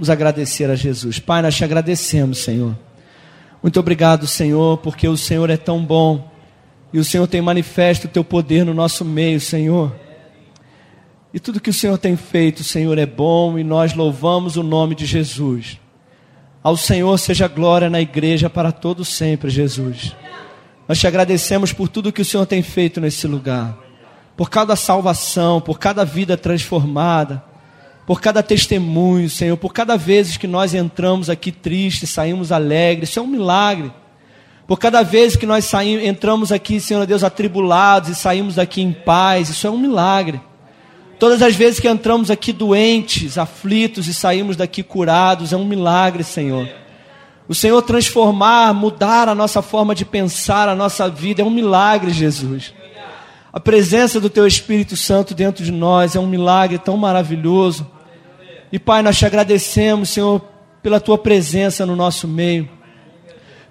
Vamos agradecer a Jesus. Pai, nós te agradecemos, Senhor. Muito obrigado, Senhor, porque o Senhor é tão bom e o Senhor tem manifesto o teu poder no nosso meio, Senhor. E tudo que o Senhor tem feito, Senhor, é bom e nós louvamos o nome de Jesus. Ao Senhor seja glória na igreja para todo sempre, Jesus. Nós te agradecemos por tudo que o Senhor tem feito nesse lugar. Por cada salvação, por cada vida transformada por cada testemunho, Senhor, por cada vez que nós entramos aqui tristes, saímos alegres, isso é um milagre. Por cada vez que nós saímos, entramos aqui, Senhor Deus, atribulados e saímos daqui em paz, isso é um milagre. Todas as vezes que entramos aqui doentes, aflitos e saímos daqui curados, é um milagre, Senhor. O Senhor transformar, mudar a nossa forma de pensar, a nossa vida, é um milagre, Jesus. A presença do Teu Espírito Santo dentro de nós é um milagre tão maravilhoso. E Pai, nós te agradecemos, Senhor, pela tua presença no nosso meio.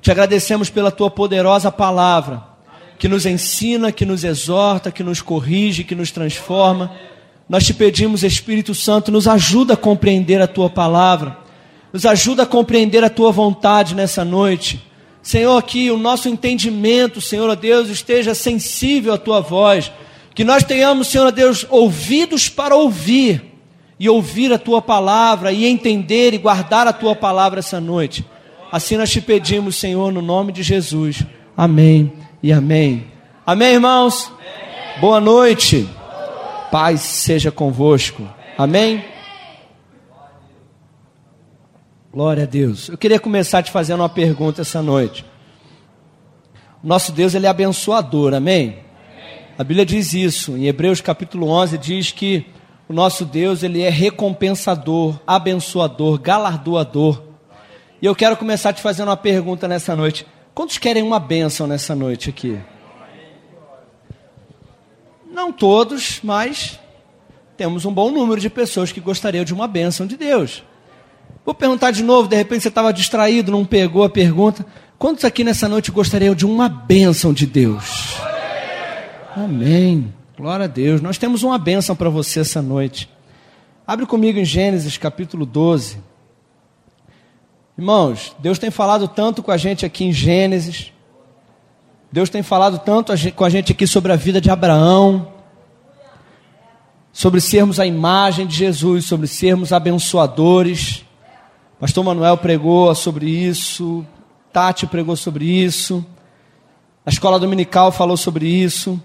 Te agradecemos pela tua poderosa palavra, que nos ensina, que nos exorta, que nos corrige, que nos transforma. Nós te pedimos, Espírito Santo, nos ajuda a compreender a tua palavra, nos ajuda a compreender a tua vontade nessa noite. Senhor, que o nosso entendimento, Senhor Deus, esteja sensível à tua voz, que nós tenhamos, Senhor Deus, ouvidos para ouvir e ouvir a tua palavra e entender e guardar a tua palavra essa noite. Assim nós te pedimos, Senhor, no nome de Jesus. Amém e amém. Amém, irmãos? Amém. Boa noite. Paz seja convosco. Amém? Glória a Deus. Eu queria começar te fazendo uma pergunta essa noite. Nosso Deus, ele é abençoador, amém? A Bíblia diz isso. Em Hebreus capítulo 11 diz que o nosso Deus, ele é recompensador, abençoador, galardoador. E eu quero começar te fazendo uma pergunta nessa noite. Quantos querem uma bênção nessa noite aqui? Não todos, mas temos um bom número de pessoas que gostariam de uma bênção de Deus. Vou perguntar de novo, de repente você estava distraído, não pegou a pergunta. Quantos aqui nessa noite gostariam de uma bênção de Deus? Amém. Glória a Deus. Nós temos uma bênção para você essa noite. Abre comigo em Gênesis capítulo 12. Irmãos, Deus tem falado tanto com a gente aqui em Gênesis. Deus tem falado tanto com a gente aqui sobre a vida de Abraão, sobre sermos a imagem de Jesus, sobre sermos abençoadores. Pastor Manuel pregou sobre isso, Tati pregou sobre isso, a escola dominical falou sobre isso.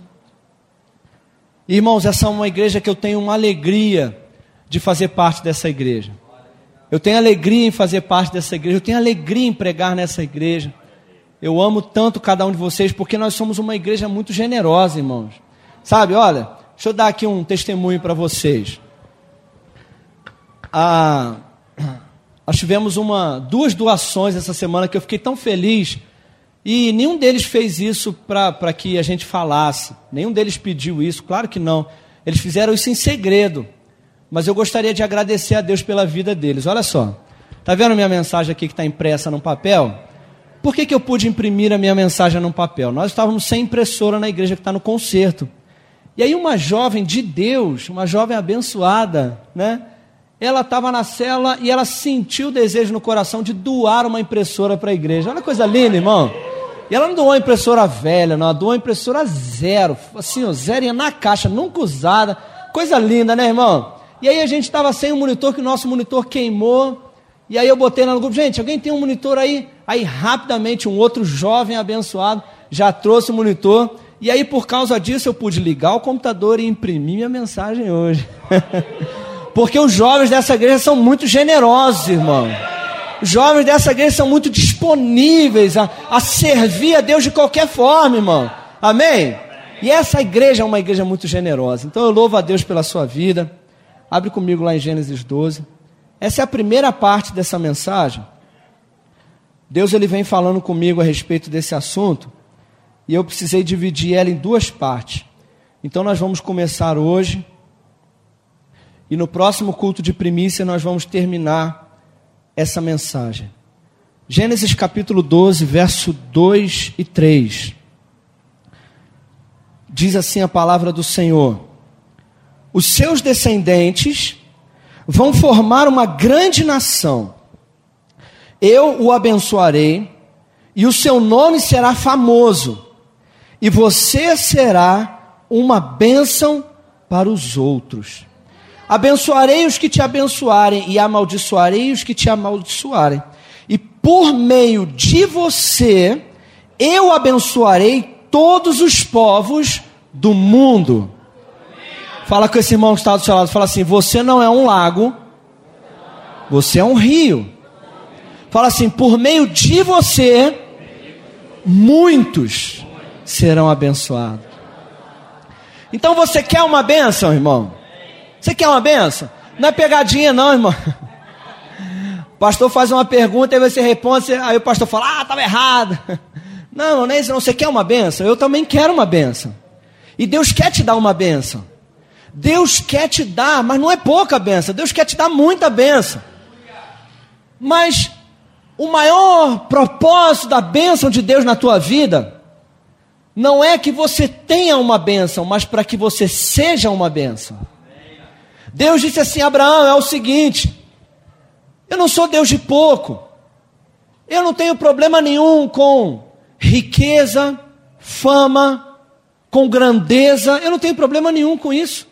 Irmãos, essa é uma igreja que eu tenho uma alegria de fazer parte dessa igreja. Eu tenho alegria em fazer parte dessa igreja, eu tenho alegria em pregar nessa igreja. Eu amo tanto cada um de vocês porque nós somos uma igreja muito generosa, irmãos. Sabe, olha, deixa eu dar aqui um testemunho para vocês. Ah, nós tivemos uma, duas doações essa semana que eu fiquei tão feliz e nenhum deles fez isso para que a gente falasse. Nenhum deles pediu isso, claro que não. Eles fizeram isso em segredo. Mas eu gostaria de agradecer a Deus pela vida deles. Olha só. Está vendo minha mensagem aqui que está impressa no papel? Por que, que eu pude imprimir a minha mensagem no papel? Nós estávamos sem impressora na igreja que está no concerto. E aí uma jovem de Deus, uma jovem abençoada, né? Ela estava na cela e ela sentiu o desejo no coração de doar uma impressora para a igreja. Olha que coisa linda, irmão. E ela não doou impressora velha, não, ela doou impressora zero, assim, ó, zero na caixa, nunca usada. Coisa linda, né, irmão? E aí a gente estava sem o monitor, que o nosso monitor queimou. E aí eu botei lá no grupo, gente, alguém tem um monitor aí? Aí rapidamente um outro jovem abençoado já trouxe o monitor. E aí por causa disso eu pude ligar o computador e imprimir minha mensagem hoje. Porque os jovens dessa igreja são muito generosos, irmão. Os jovens dessa igreja são muito disponíveis a, a servir a Deus de qualquer forma, irmão. Amém? E essa igreja é uma igreja muito generosa. Então eu louvo a Deus pela sua vida. Abre comigo lá em Gênesis 12. Essa é a primeira parte dessa mensagem. Deus ele vem falando comigo a respeito desse assunto e eu precisei dividir ela em duas partes. Então nós vamos começar hoje e no próximo culto de primícia nós vamos terminar essa mensagem. Gênesis capítulo 12, verso 2 e 3. Diz assim a palavra do Senhor: Os seus descendentes vão formar uma grande nação. Eu o abençoarei, e o seu nome será famoso, e você será uma bênção para os outros. Abençoarei os que te abençoarem, e amaldiçoarei os que te amaldiçoarem. E por meio de você, eu abençoarei todos os povos do mundo. Fala com esse irmão que está do seu lado, fala assim: você não é um lago, você é um rio. Fala assim: por meio de você, muitos serão abençoados. Então você quer uma bênção, irmão? Você quer uma bênção? Não é pegadinha, não, irmão. O pastor faz uma pergunta e você responde, aí o pastor fala: Ah, estava errado. Não, não é isso, não. Você quer uma bênção? Eu também quero uma bênção. E Deus quer te dar uma bênção. Deus quer te dar, mas não é pouca bênção. Deus quer te dar muita bênção. Mas o maior propósito da bênção de Deus na tua vida não é que você tenha uma bênção, mas para que você seja uma bênção. Deus disse assim: Abraão, é o seguinte, eu não sou Deus de pouco, eu não tenho problema nenhum com riqueza, fama, com grandeza, eu não tenho problema nenhum com isso.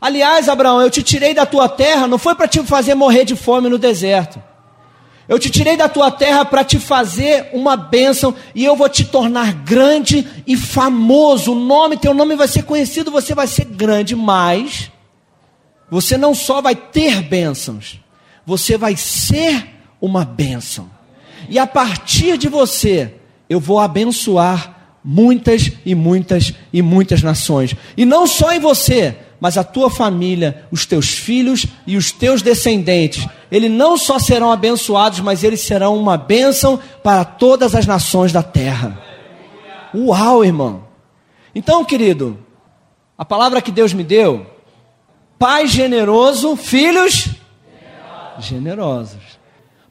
Aliás, Abraão, eu te tirei da tua terra, não foi para te fazer morrer de fome no deserto. Eu te tirei da tua terra para te fazer uma bênção e eu vou te tornar grande e famoso. O nome, teu nome vai ser conhecido, você vai ser grande, mas você não só vai ter bênçãos, você vai ser uma bênção. E a partir de você, eu vou abençoar muitas e muitas e muitas nações. E não só em você, mas a tua família, os teus filhos e os teus descendentes. Eles não só serão abençoados, mas eles serão uma bênção para todas as nações da terra. Uau, irmão! Então, querido, a palavra que Deus me deu, Pai generoso, filhos generosos. generosos.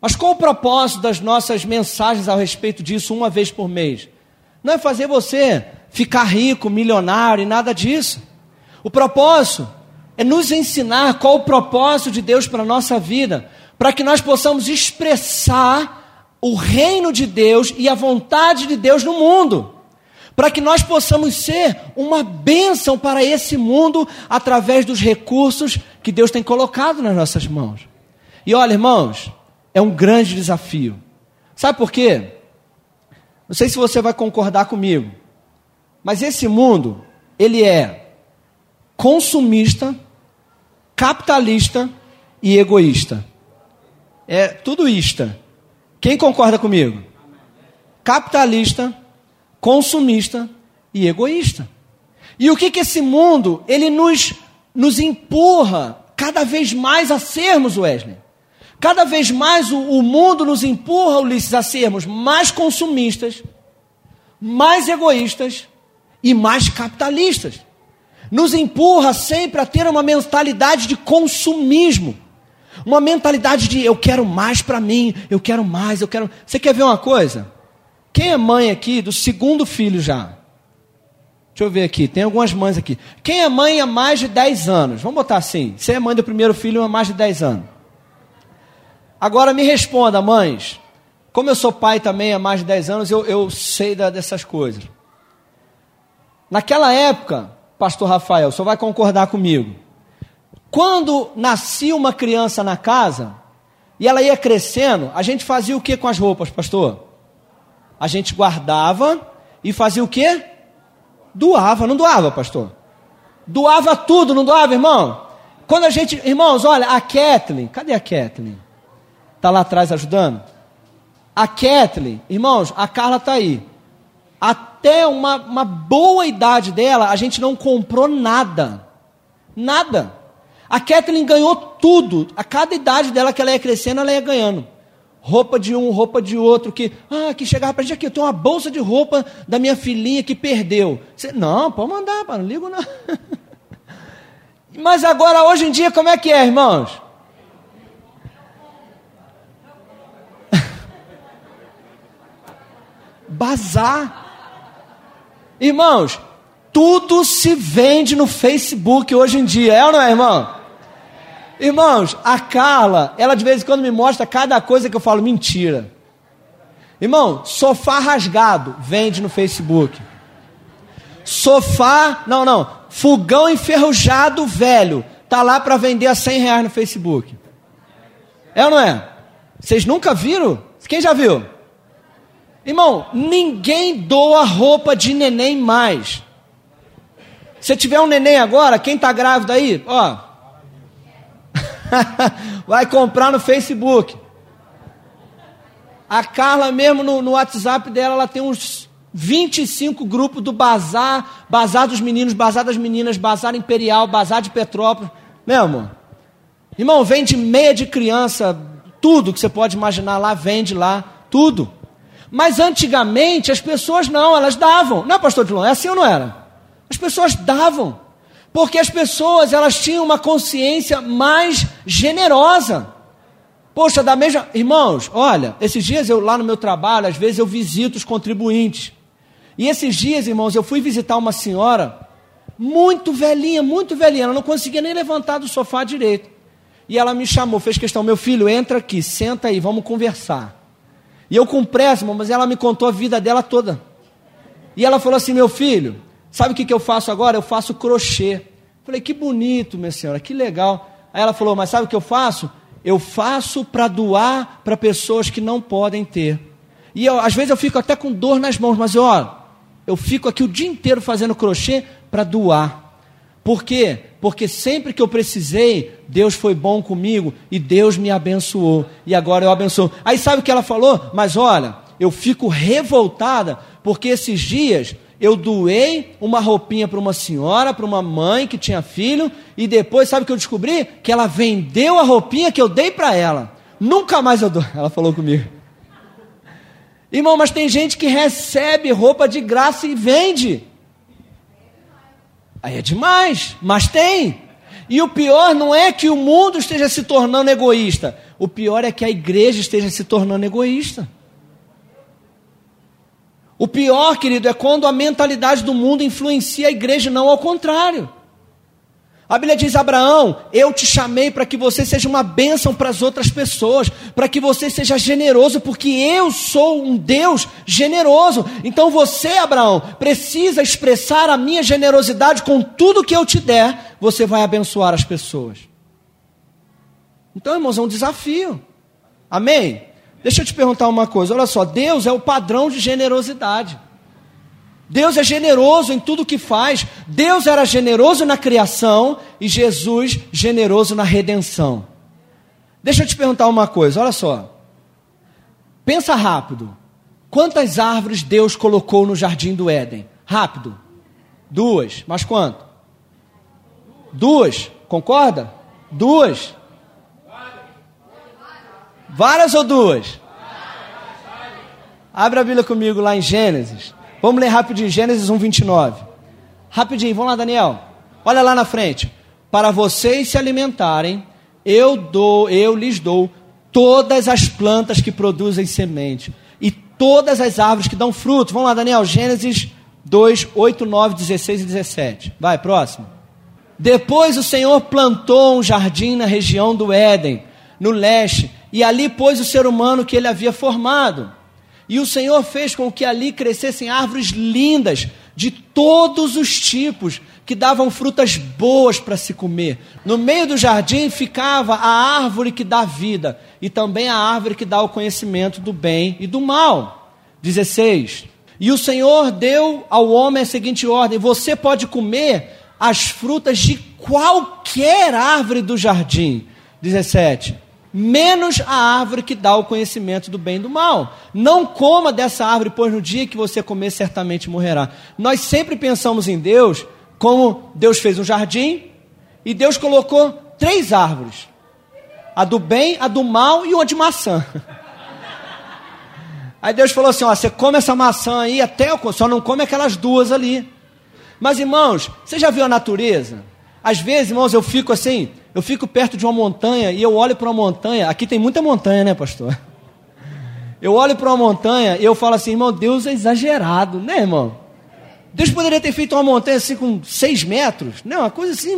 Mas qual o propósito das nossas mensagens a respeito disso uma vez por mês? Não é fazer você ficar rico, milionário e nada disso. O propósito é nos ensinar qual o propósito de Deus para a nossa vida, para que nós possamos expressar o reino de Deus e a vontade de Deus no mundo. Para que nós possamos ser uma bênção para esse mundo através dos recursos que Deus tem colocado nas nossas mãos. E olha, irmãos, é um grande desafio. Sabe por quê? Não sei se você vai concordar comigo, mas esse mundo, ele é consumista, capitalista e egoísta. É tudo isto. Quem concorda comigo? Capitalista, consumista e egoísta. E o que que esse mundo, ele nos, nos empurra cada vez mais a sermos, Wesley? Cada vez mais o, o mundo nos empurra, Ulisses, a sermos mais consumistas, mais egoístas e mais capitalistas. Nos empurra sempre a ter uma mentalidade de consumismo. Uma mentalidade de eu quero mais para mim, eu quero mais, eu quero. Você quer ver uma coisa? Quem é mãe aqui do segundo filho já? Deixa eu ver aqui, tem algumas mães aqui. Quem é mãe há mais de 10 anos? Vamos botar assim: você é mãe do primeiro filho há mais de 10 anos. Agora me responda, mães. Como eu sou pai também há mais de 10 anos, eu, eu sei da, dessas coisas. Naquela época, pastor Rafael, senhor vai concordar comigo. Quando nascia uma criança na casa e ela ia crescendo, a gente fazia o que com as roupas, pastor? A gente guardava e fazia o que? Doava, não doava, pastor? Doava tudo, não doava, irmão? Quando a gente, irmãos, olha, a Kathleen, cadê a Kathleen? Está lá atrás ajudando? A Kathleen, irmãos, a Carla está aí. Até uma, uma boa idade dela, a gente não comprou nada. Nada. A Kathleen ganhou tudo. A cada idade dela que ela ia crescendo, ela ia ganhando. Roupa de um, roupa de outro, que, ah, que chegava para a gente aqui, eu tenho uma bolsa de roupa da minha filhinha que perdeu. Você, não, pode mandar, não ligo não. Mas agora, hoje em dia, como é que é, irmãos? bazar. Irmãos, tudo se vende no Facebook hoje em dia, é ou não é, irmão? Irmãos, a Carla, ela de vez em quando me mostra cada coisa que eu falo mentira. Irmão, sofá rasgado, vende no Facebook. Sofá, não, não, fogão enferrujado velho, tá lá para vender a 100 reais no Facebook. É ou não é? Vocês nunca viram? Quem já viu? Irmão, ninguém doa roupa de neném mais. Se tiver um neném agora, quem está grávido aí, ó, vai comprar no Facebook. A Carla mesmo no, no, WhatsApp dela, ela tem uns 25 grupos do bazar, bazar dos meninos, bazar das meninas, bazar imperial, bazar de Petrópolis. Meu amor. Irmão, vende meia de criança, tudo que você pode imaginar lá, vende lá, tudo. Mas antigamente as pessoas não, elas davam. Não é, pastor Dilon? É assim ou não era? As pessoas davam. Porque as pessoas, elas tinham uma consciência mais generosa. Poxa, da mesma. Irmãos, olha, esses dias eu lá no meu trabalho, às vezes eu visito os contribuintes. E esses dias, irmãos, eu fui visitar uma senhora muito velhinha, muito velhinha. Ela não conseguia nem levantar do sofá direito. E ela me chamou, fez questão: meu filho, entra aqui, senta aí, vamos conversar. E eu com pressa, mas ela me contou a vida dela toda. E ela falou assim: meu filho, Sabe o que, que eu faço agora? Eu faço crochê. Falei, que bonito, minha senhora, que legal. Aí ela falou, mas sabe o que eu faço? Eu faço para doar para pessoas que não podem ter. E eu, às vezes eu fico até com dor nas mãos, mas ó, eu fico aqui o dia inteiro fazendo crochê para doar. Por quê? Porque sempre que eu precisei, Deus foi bom comigo e Deus me abençoou. E agora eu abençoo. Aí sabe o que ela falou? Mas olha, eu fico revoltada porque esses dias eu doei uma roupinha para uma senhora, para uma mãe que tinha filho, e depois, sabe o que eu descobri? Que ela vendeu a roupinha que eu dei para ela. Nunca mais eu dou. Ela falou comigo. Irmão, mas tem gente que recebe roupa de graça e vende. Aí é demais, mas tem. E o pior não é que o mundo esteja se tornando egoísta. O pior é que a igreja esteja se tornando egoísta. O pior, querido, é quando a mentalidade do mundo influencia a igreja, não ao contrário. A Bíblia diz: Abraão, eu te chamei para que você seja uma bênção para as outras pessoas, para que você seja generoso, porque eu sou um Deus generoso. Então você, Abraão, precisa expressar a minha generosidade com tudo que eu te der, você vai abençoar as pessoas. Então, irmãos, é um desafio. Amém? Deixa eu te perguntar uma coisa: olha só, Deus é o padrão de generosidade. Deus é generoso em tudo que faz. Deus era generoso na criação e Jesus generoso na redenção. Deixa eu te perguntar uma coisa, olha só. Pensa rápido. Quantas árvores Deus colocou no jardim do Éden? Rápido. Duas. Mas quanto? Duas. Concorda? Duas. Várias ou duas? Abre a Bíblia comigo lá em Gênesis. Vamos ler rapidinho, Gênesis 1, 29. Rapidinho, vamos lá, Daniel. Olha lá na frente. Para vocês se alimentarem, eu dou, eu lhes dou todas as plantas que produzem semente e todas as árvores que dão fruto. Vamos lá, Daniel, Gênesis 2, 8, 9, 16 e 17. Vai, próximo. Depois o Senhor plantou um jardim na região do Éden, no leste, e ali pôs o ser humano que ele havia formado. E o Senhor fez com que ali crescessem árvores lindas, de todos os tipos, que davam frutas boas para se comer. No meio do jardim ficava a árvore que dá vida, e também a árvore que dá o conhecimento do bem e do mal. 16. E o Senhor deu ao homem a seguinte ordem: Você pode comer as frutas de qualquer árvore do jardim. 17 menos a árvore que dá o conhecimento do bem e do mal. Não coma dessa árvore, pois no dia que você comer, certamente morrerá. Nós sempre pensamos em Deus como Deus fez um jardim e Deus colocou três árvores: a do bem, a do mal e uma de maçã. Aí Deus falou assim: ó, você come essa maçã aí até só não come aquelas duas ali. Mas irmãos, você já viu a natureza? Às vezes, irmãos, eu fico assim, eu fico perto de uma montanha e eu olho para uma montanha. Aqui tem muita montanha, né, pastor? Eu olho para uma montanha e eu falo assim, irmão, Deus é exagerado, né, irmão? Deus poderia ter feito uma montanha assim com seis metros, né? Uma coisa assim,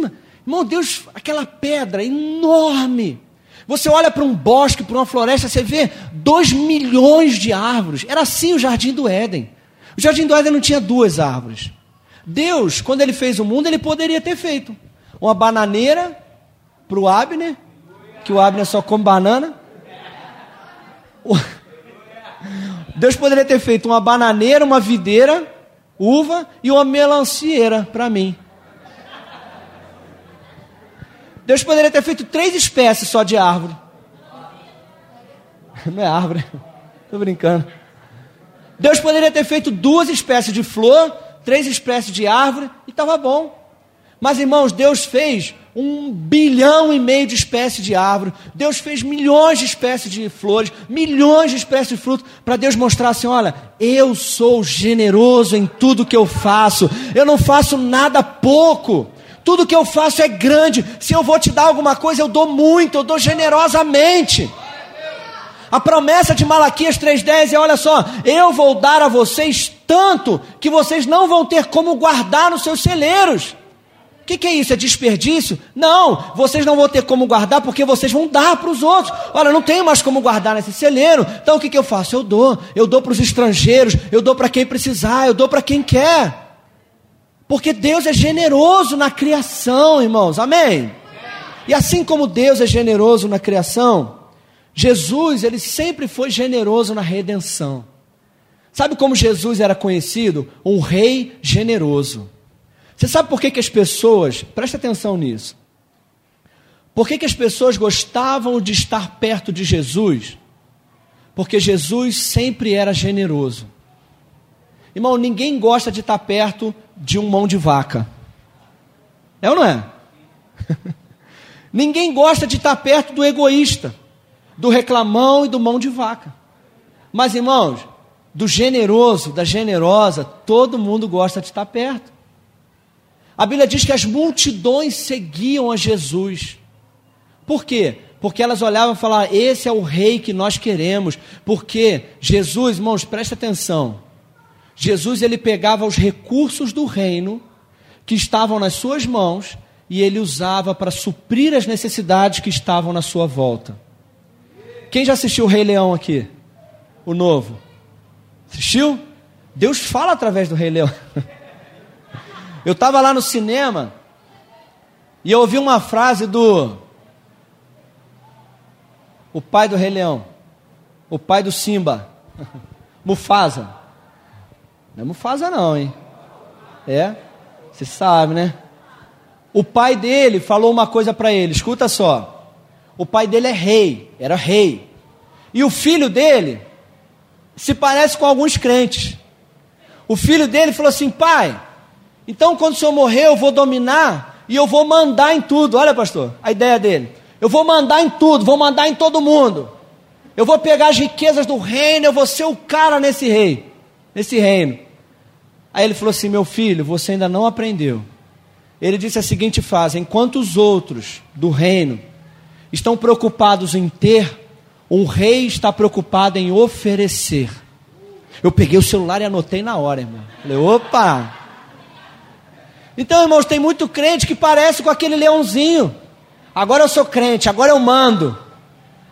Irmão, Deus, aquela pedra enorme. Você olha para um bosque, para uma floresta, você vê dois milhões de árvores. Era assim o jardim do Éden. O jardim do Éden não tinha duas árvores. Deus, quando ele fez o mundo, ele poderia ter feito uma bananeira para o Abner, que o Abner só come banana. Deus poderia ter feito uma bananeira, uma videira, uva e uma melancieira para mim. Deus poderia ter feito três espécies só de árvore. Não é árvore, estou brincando. Deus poderia ter feito duas espécies de flor, três espécies de árvore e estava bom. Mas irmãos, Deus fez um bilhão e meio de espécies de árvore. Deus fez milhões de espécies de flores, milhões de espécies de frutos, para Deus mostrar assim: olha, eu sou generoso em tudo que eu faço, eu não faço nada pouco. Tudo que eu faço é grande. Se eu vou te dar alguma coisa, eu dou muito, eu dou generosamente. A promessa de Malaquias 3,10 é: olha só, eu vou dar a vocês tanto que vocês não vão ter como guardar nos seus celeiros. Que, que, é isso? É desperdício? Não, vocês não vão ter como guardar porque vocês vão dar para os outros. Olha, não tenho mais como guardar nesse celeiro. Então o que, que eu faço? Eu dou. Eu dou para os estrangeiros, eu dou para quem precisar, eu dou para quem quer. Porque Deus é generoso na criação, irmãos. Amém? E assim como Deus é generoso na criação, Jesus, ele sempre foi generoso na redenção. Sabe como Jesus era conhecido? Um rei generoso. Você sabe por que, que as pessoas, presta atenção nisso, por que, que as pessoas gostavam de estar perto de Jesus? Porque Jesus sempre era generoso. Irmão, ninguém gosta de estar perto de um mão de vaca. É ou não é? ninguém gosta de estar perto do egoísta, do reclamão e do mão de vaca. Mas, irmãos, do generoso, da generosa, todo mundo gosta de estar perto. A Bíblia diz que as multidões seguiam a Jesus. Por quê? Porque elas olhavam e falavam: Esse é o rei que nós queremos. Porque Jesus, irmãos, presta atenção. Jesus ele pegava os recursos do reino que estavam nas suas mãos e ele usava para suprir as necessidades que estavam na sua volta. Quem já assistiu o Rei Leão aqui? O novo. Assistiu? Deus fala através do Rei Leão. Eu estava lá no cinema e eu ouvi uma frase do o pai do Rei Leão, o pai do Simba, Mufasa. Não é Mufasa não, hein? É? Você sabe, né? O pai dele falou uma coisa para ele, escuta só. O pai dele é rei, era rei. E o filho dele se parece com alguns crentes. O filho dele falou assim: pai, então quando o senhor morrer eu vou dominar e eu vou mandar em tudo. Olha, pastor, a ideia dele. Eu vou mandar em tudo, vou mandar em todo mundo. Eu vou pegar as riquezas do reino, eu vou ser o cara nesse rei, nesse reino. Aí ele falou assim: Meu filho, você ainda não aprendeu. Ele disse a seguinte frase: Enquanto os outros do reino estão preocupados em ter, um rei está preocupado em oferecer. Eu peguei o celular e anotei na hora, irmão. Falei: opa! Então, irmãos, tem muito crente que parece com aquele leãozinho. Agora eu sou crente, agora eu mando.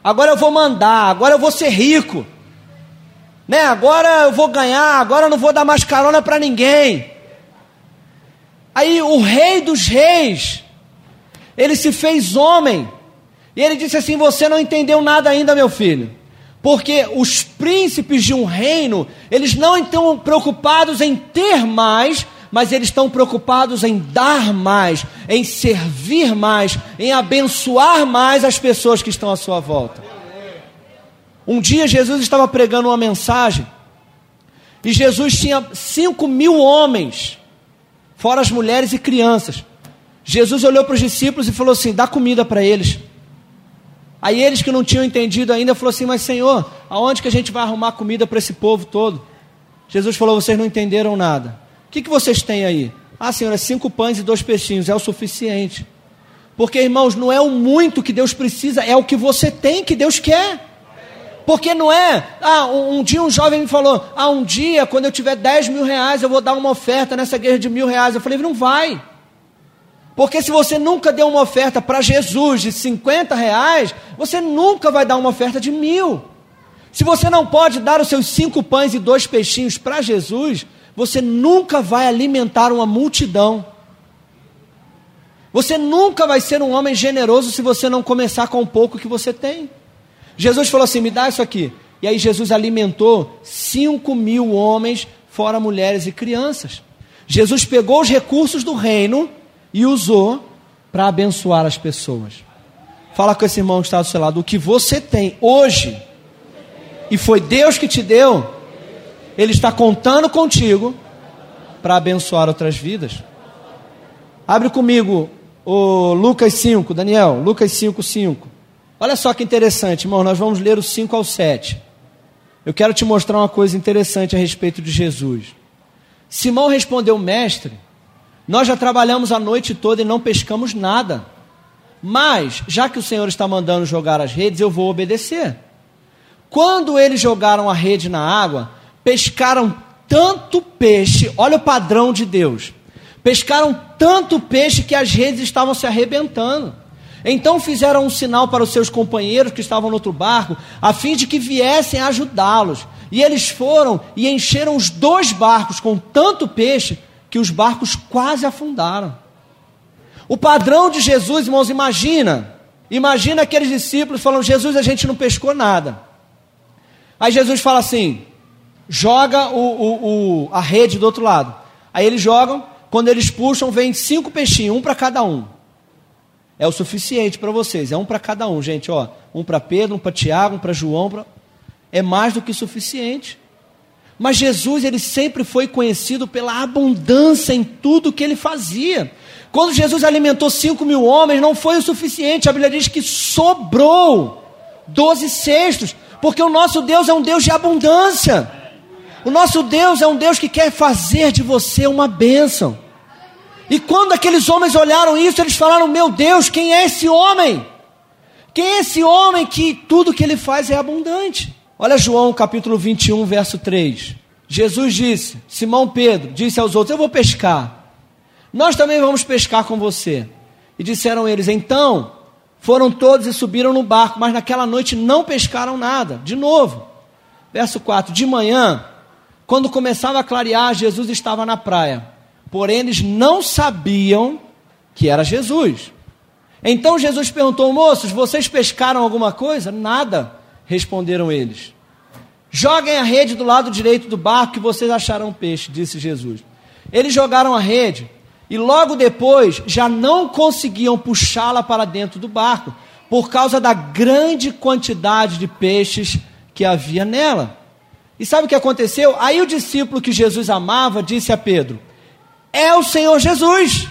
Agora eu vou mandar, agora eu vou ser rico né? Agora eu vou ganhar, agora eu não vou dar mais carona para ninguém. Aí o rei dos reis, ele se fez homem. E ele disse assim: Você não entendeu nada ainda, meu filho. Porque os príncipes de um reino, eles não estão preocupados em ter mais, mas eles estão preocupados em dar mais, em servir mais, em abençoar mais as pessoas que estão à sua volta. Um dia Jesus estava pregando uma mensagem e Jesus tinha cinco mil homens, fora as mulheres e crianças. Jesus olhou para os discípulos e falou assim: dá comida para eles. Aí eles que não tinham entendido ainda falou assim: mas Senhor, aonde que a gente vai arrumar comida para esse povo todo? Jesus falou: vocês não entenderam nada. O que, que vocês têm aí? Ah, Senhor, é cinco pães e dois peixinhos, é o suficiente. Porque, irmãos, não é o muito que Deus precisa, é o que você tem que Deus quer. Porque não é, ah, um, um, dia um jovem me falou, ah, um dia, quando eu tiver 10 mil reais, eu vou dar uma oferta nessa igreja de mil reais. Eu falei, não vai. Porque se você nunca deu uma oferta para Jesus de 50 reais, você nunca vai dar uma oferta de mil. Se você não pode dar os seus cinco pães e dois peixinhos para Jesus, você nunca vai alimentar uma multidão. Você nunca vai ser um homem generoso se você não começar com o pouco que você tem. Jesus falou assim: me dá isso aqui. E aí Jesus alimentou cinco mil homens, fora mulheres e crianças. Jesus pegou os recursos do reino e usou para abençoar as pessoas. Fala com esse irmão que está do seu lado. O que você tem hoje, e foi Deus que te deu, Ele está contando contigo para abençoar outras vidas. Abre comigo o Lucas 5, Daniel, Lucas 5, 5. Olha só que interessante, irmão, nós vamos ler o 5 ao 7. Eu quero te mostrar uma coisa interessante a respeito de Jesus. Simão respondeu, mestre, nós já trabalhamos a noite toda e não pescamos nada. Mas, já que o Senhor está mandando jogar as redes, eu vou obedecer. Quando eles jogaram a rede na água, pescaram tanto peixe, olha o padrão de Deus. Pescaram tanto peixe que as redes estavam se arrebentando. Então fizeram um sinal para os seus companheiros que estavam no outro barco, a fim de que viessem ajudá-los. E eles foram e encheram os dois barcos com tanto peixe que os barcos quase afundaram. O padrão de Jesus, irmãos, imagina. Imagina aqueles discípulos falando: Jesus, a gente não pescou nada. Aí Jesus fala assim: joga o, o, o, a rede do outro lado. Aí eles jogam, quando eles puxam, vem cinco peixinhos, um para cada um. É o suficiente para vocês, é um para cada um, gente. Ó, um para Pedro, um para Tiago, um para João. Pra... É mais do que suficiente. Mas Jesus, ele sempre foi conhecido pela abundância em tudo que ele fazia. Quando Jesus alimentou cinco mil homens, não foi o suficiente. A Bíblia diz que sobrou doze cestos, porque o nosso Deus é um Deus de abundância. O nosso Deus é um Deus que quer fazer de você uma bênção. E quando aqueles homens olharam isso, eles falaram: Meu Deus, quem é esse homem? Quem é esse homem que tudo que ele faz é abundante? Olha João capítulo 21, verso 3. Jesus disse, Simão Pedro disse aos outros: Eu vou pescar. Nós também vamos pescar com você. E disseram eles: Então foram todos e subiram no barco, mas naquela noite não pescaram nada. De novo, verso 4: De manhã, quando começava a clarear, Jesus estava na praia. Porém, eles não sabiam que era Jesus. Então Jesus perguntou: Moços, vocês pescaram alguma coisa? Nada responderam eles. Joguem a rede do lado direito do barco que vocês acharão peixe, disse Jesus. Eles jogaram a rede e logo depois já não conseguiam puxá-la para dentro do barco, por causa da grande quantidade de peixes que havia nela. E sabe o que aconteceu? Aí o discípulo que Jesus amava disse a Pedro: É o Senhor Jesus.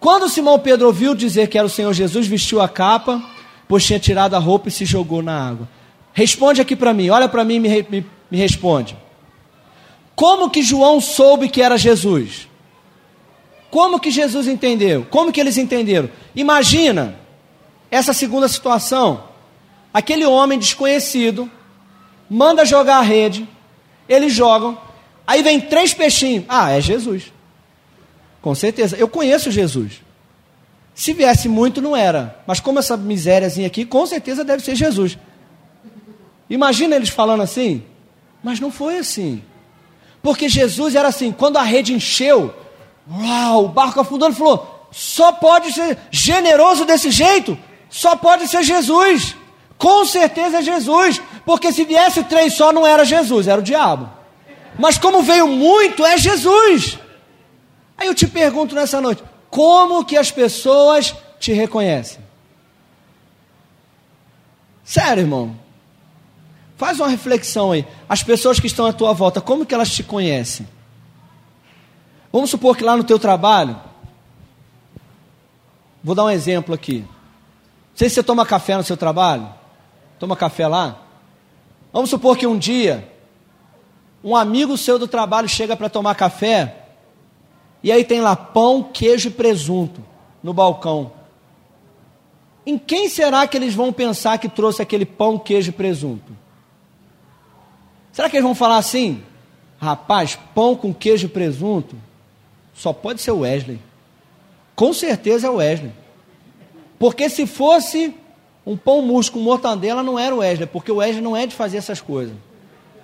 Quando Simão Pedro ouviu dizer que era o Senhor Jesus, vestiu a capa pois tinha tirado a roupa e se jogou na água. Responde aqui para mim, olha para mim e me, me, me responde. Como que João soube que era Jesus? Como que Jesus entendeu? Como que eles entenderam? Imagina essa segunda situação. Aquele homem desconhecido manda jogar a rede, eles jogam, aí vem três peixinhos. Ah, é Jesus. Com certeza. Eu conheço Jesus. Se viesse muito, não era. Mas como essa misériazinha aqui, com certeza deve ser Jesus. Imagina eles falando assim. Mas não foi assim. Porque Jesus era assim, quando a rede encheu, uau, o barco afundou, ele falou: só pode ser generoso desse jeito, só pode ser Jesus. Com certeza é Jesus. Porque se viesse três só, não era Jesus, era o diabo. Mas como veio muito, é Jesus. Aí eu te pergunto nessa noite: como que as pessoas te reconhecem? Sério, irmão. Faz uma reflexão aí. As pessoas que estão à tua volta, como que elas te conhecem? Vamos supor que lá no teu trabalho, vou dar um exemplo aqui. Não sei se você toma café no seu trabalho. Toma café lá? Vamos supor que um dia um amigo seu do trabalho chega para tomar café e aí tem lá pão, queijo e presunto no balcão. Em quem será que eles vão pensar que trouxe aquele pão, queijo e presunto? Será que eles vão falar assim? Rapaz, pão com queijo e presunto só pode ser o Wesley. Com certeza é o Wesley. Porque se fosse um pão murcho com mortandela, não era o Wesley, porque o Wesley não é de fazer essas coisas.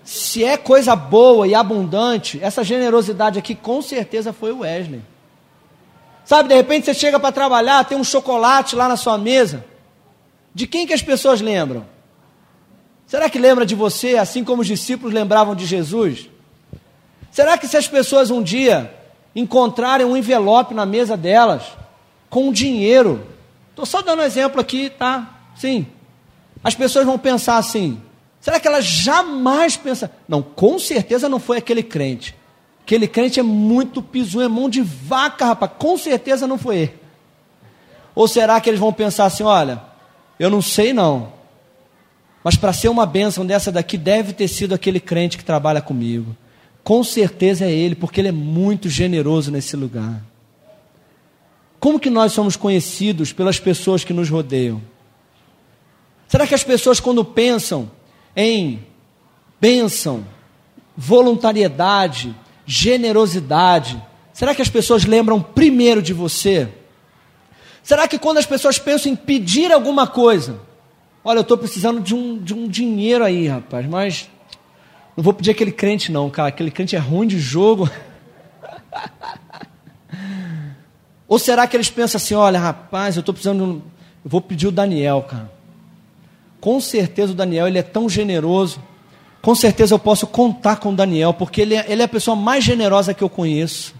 Se é coisa boa e abundante, essa generosidade aqui com certeza foi o Wesley. Sabe, de repente você chega para trabalhar, tem um chocolate lá na sua mesa. De quem que as pessoas lembram? Será que lembra de você, assim como os discípulos lembravam de Jesus? Será que se as pessoas um dia encontrarem um envelope na mesa delas com dinheiro, estou só dando um exemplo aqui, tá? Sim. As pessoas vão pensar assim: será que elas jamais pensam? Não, com certeza não foi aquele crente. Aquele crente é muito piso, é mão de vaca, rapaz. Com certeza não foi ele. Ou será que eles vão pensar assim: olha, eu não sei não, mas para ser uma bênção dessa daqui, deve ter sido aquele crente que trabalha comigo. Com certeza é ele, porque ele é muito generoso nesse lugar. Como que nós somos conhecidos pelas pessoas que nos rodeiam? Será que as pessoas, quando pensam em bênção, voluntariedade, generosidade, será que as pessoas lembram primeiro de você? Será que quando as pessoas pensam em pedir alguma coisa, Olha, eu estou precisando de um, de um dinheiro aí, rapaz, mas não vou pedir aquele crente, não, cara. Aquele crente é ruim de jogo. Ou será que eles pensam assim: olha, rapaz, eu estou precisando de um. Eu vou pedir o Daniel, cara. Com certeza o Daniel ele é tão generoso. Com certeza eu posso contar com o Daniel, porque ele é, ele é a pessoa mais generosa que eu conheço.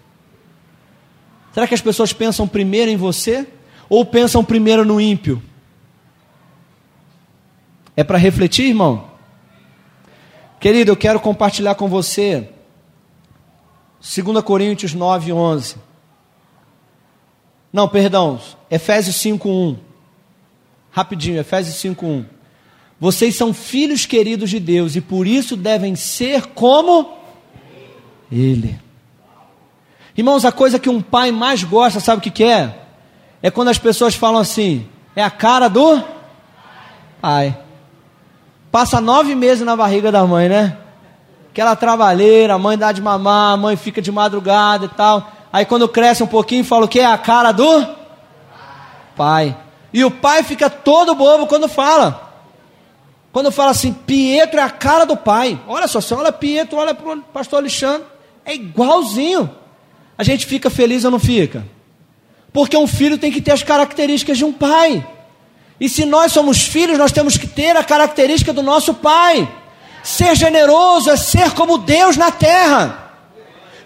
Será que as pessoas pensam primeiro em você? Ou pensam primeiro no ímpio? É para refletir, irmão? Querido, eu quero compartilhar com você 2 Coríntios 9, 11. Não, perdão, Efésios 5, 1. Rapidinho, Efésios 5, 1. Vocês são filhos queridos de Deus e por isso devem ser como Ele. Irmãos, a coisa que um pai mais gosta, sabe o que, que é? É quando as pessoas falam assim: é a cara do pai. Passa nove meses na barriga da mãe, né? Aquela trabalheira, a mãe dá de mamar, a mãe fica de madrugada e tal. Aí quando cresce um pouquinho, fala o que? É a cara do pai. E o pai fica todo bobo quando fala. Quando fala assim, Pietro é a cara do pai. Olha só, você olha Pietro, olha para o pastor Alexandre, é igualzinho. A gente fica feliz ou não fica? Porque um filho tem que ter as características de um pai. E se nós somos filhos, nós temos que ter a característica do nosso pai. Ser generoso é ser como Deus na terra.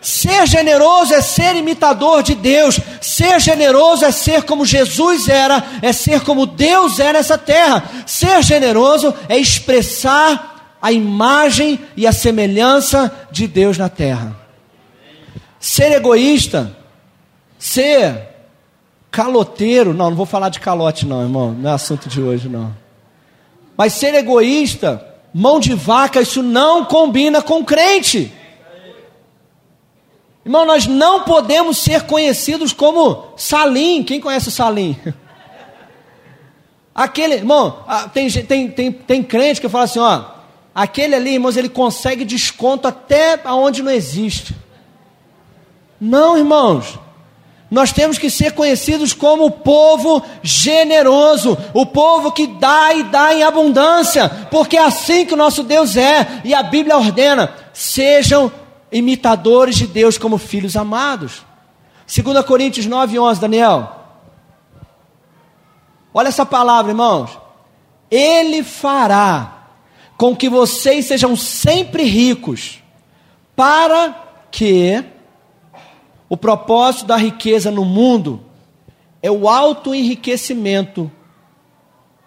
Ser generoso é ser imitador de Deus. Ser generoso é ser como Jesus era, é ser como Deus é nessa terra. Ser generoso é expressar a imagem e a semelhança de Deus na terra. Ser egoísta, ser Caloteiro, não, não vou falar de calote, não, irmão, não é assunto de hoje, não. Mas ser egoísta, mão de vaca, isso não combina com crente. Irmão, nós não podemos ser conhecidos como Salim. Quem conhece o Salim? Aquele, irmão, tem, tem, tem, tem crente que fala assim: ó, aquele ali, irmãos, ele consegue desconto até aonde não existe. Não, irmãos. Nós temos que ser conhecidos como o povo generoso, o povo que dá e dá em abundância, porque é assim que o nosso Deus é, e a Bíblia ordena: sejam imitadores de Deus como filhos amados. 2 Coríntios 9, 11, Daniel. Olha essa palavra, irmãos. Ele fará com que vocês sejam sempre ricos, para que o propósito da riqueza no mundo é o auto-enriquecimento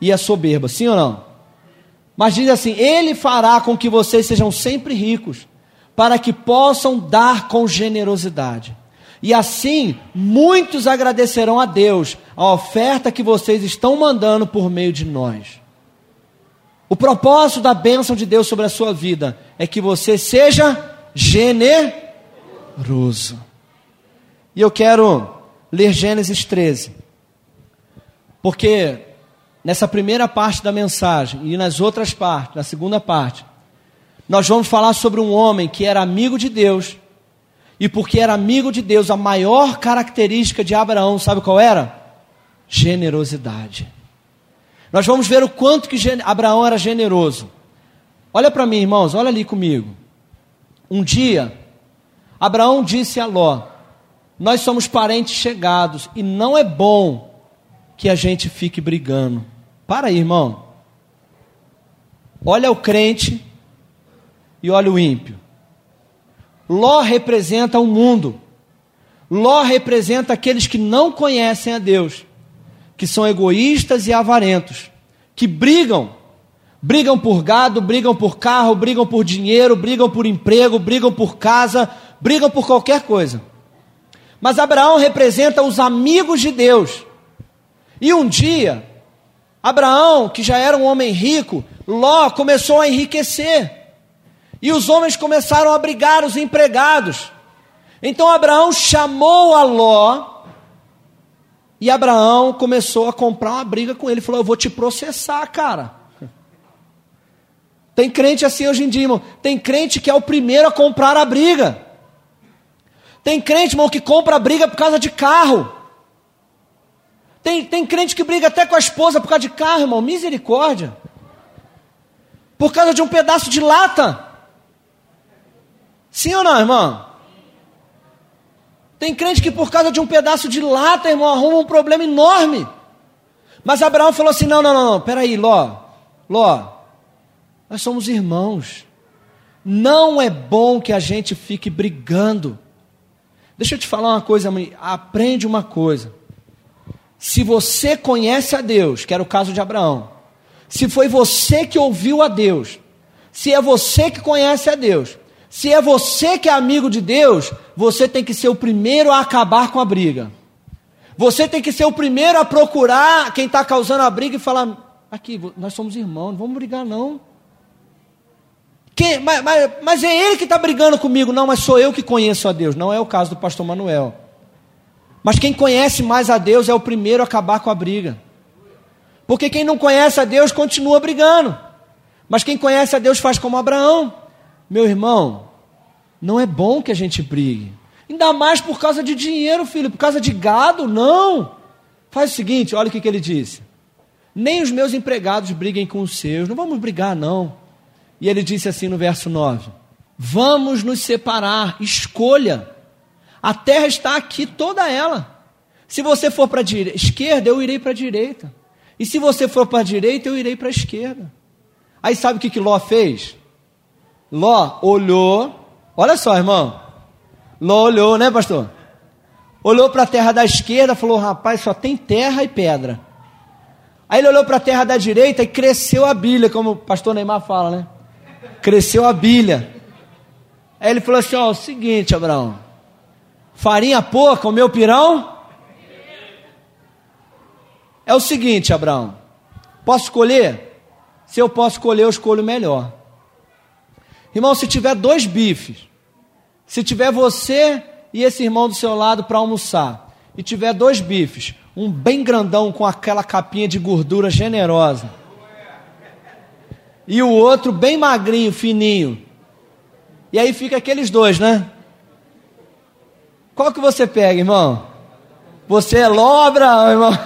e a soberba, sim ou não? Mas diz assim: Ele fará com que vocês sejam sempre ricos, para que possam dar com generosidade. E assim, muitos agradecerão a Deus a oferta que vocês estão mandando por meio de nós. O propósito da bênção de Deus sobre a sua vida é que você seja generoso. E eu quero ler Gênesis 13. Porque nessa primeira parte da mensagem e nas outras partes, na segunda parte, nós vamos falar sobre um homem que era amigo de Deus E porque era amigo de Deus, a maior característica de Abraão, sabe qual era? Generosidade. Nós vamos ver o quanto que Abraão era generoso. Olha para mim, irmãos, olha ali comigo. Um dia, Abraão disse a Ló: Nós somos parentes chegados e não é bom que a gente fique brigando. Para aí, irmão. Olha o crente e olha o ímpio. Ló representa o mundo. Ló representa aqueles que não conhecem a Deus, que são egoístas e avarentos, que brigam. Brigam por gado, brigam por carro, brigam por dinheiro, brigam por emprego, brigam por casa, brigam por qualquer coisa. Mas Abraão representa os amigos de Deus. E um dia, Abraão, que já era um homem rico, Ló começou a enriquecer. E os homens começaram a brigar os empregados. Então Abraão chamou a Ló. E Abraão começou a comprar uma briga com ele. Falou: Eu vou te processar, cara. Tem crente assim hoje em dia, irmão. Tem crente que é o primeiro a comprar a briga. Tem crente, irmão, que compra a briga por causa de carro. Tem, tem crente que briga até com a esposa por causa de carro, irmão. Misericórdia. Por causa de um pedaço de lata. Sim ou não, irmão? Tem crente que por causa de um pedaço de lata, irmão, arruma um problema enorme. Mas Abraão falou assim: não, não, não, não, peraí, Ló, Ló, nós somos irmãos. Não é bom que a gente fique brigando. Deixa eu te falar uma coisa, mãe. aprende uma coisa. Se você conhece a Deus, que era o caso de Abraão, se foi você que ouviu a Deus, se é você que conhece a Deus, se é você que é amigo de Deus, você tem que ser o primeiro a acabar com a briga. Você tem que ser o primeiro a procurar quem está causando a briga e falar: aqui, nós somos irmãos, não vamos brigar não. Quem, mas, mas, mas é ele que está brigando comigo. Não, mas sou eu que conheço a Deus. Não é o caso do pastor Manuel. Mas quem conhece mais a Deus é o primeiro a acabar com a briga. Porque quem não conhece a Deus continua brigando. Mas quem conhece a Deus faz como Abraão. Meu irmão, não é bom que a gente brigue. Ainda mais por causa de dinheiro, filho, por causa de gado, não. Faz o seguinte, olha o que, que ele disse. Nem os meus empregados briguem com os seus, não vamos brigar, não. E ele disse assim no verso 9: Vamos nos separar, escolha. A terra está aqui toda ela. Se você for para a esquerda, eu irei para a direita. E se você for para a direita, eu irei para a esquerda. Aí sabe o que, que Ló fez? Ló olhou, olha só, irmão. Ló olhou, né, pastor? Olhou para a terra da esquerda, falou: rapaz, só tem terra e pedra. Aí ele olhou para a terra da direita e cresceu a bilha, como o pastor Neymar fala, né? Cresceu a bilha. Aí ele falou assim: ó, o seguinte, Abraão, farinha pouca, o meu pirão. É o seguinte, Abraão, posso escolher? Se eu posso escolher, eu escolho melhor. Irmão, se tiver dois bifes, se tiver você e esse irmão do seu lado para almoçar, e tiver dois bifes, um bem grandão com aquela capinha de gordura generosa, e o outro bem magrinho, fininho, e aí fica aqueles dois, né? Qual que você pega, irmão? Você é lobra, irmão?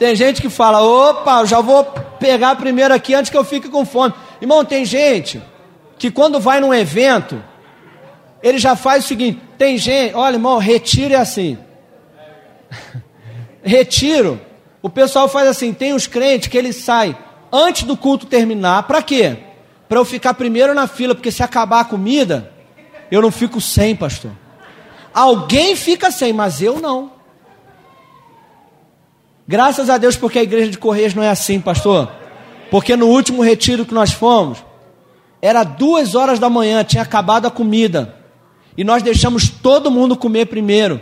Tem gente que fala: opa, já vou pegar primeiro aqui antes que eu fique com fome. Irmão, tem gente que quando vai num evento, ele já faz o seguinte: tem gente, olha, irmão, retiro é assim. retiro, o pessoal faz assim: tem os crentes que ele sai antes do culto terminar, para quê? Para eu ficar primeiro na fila, porque se acabar a comida, eu não fico sem, pastor. Alguém fica sem, mas eu não. Graças a Deus, porque a igreja de Correios não é assim, pastor. Porque no último retiro que nós fomos, era duas horas da manhã, tinha acabado a comida. E nós deixamos todo mundo comer primeiro.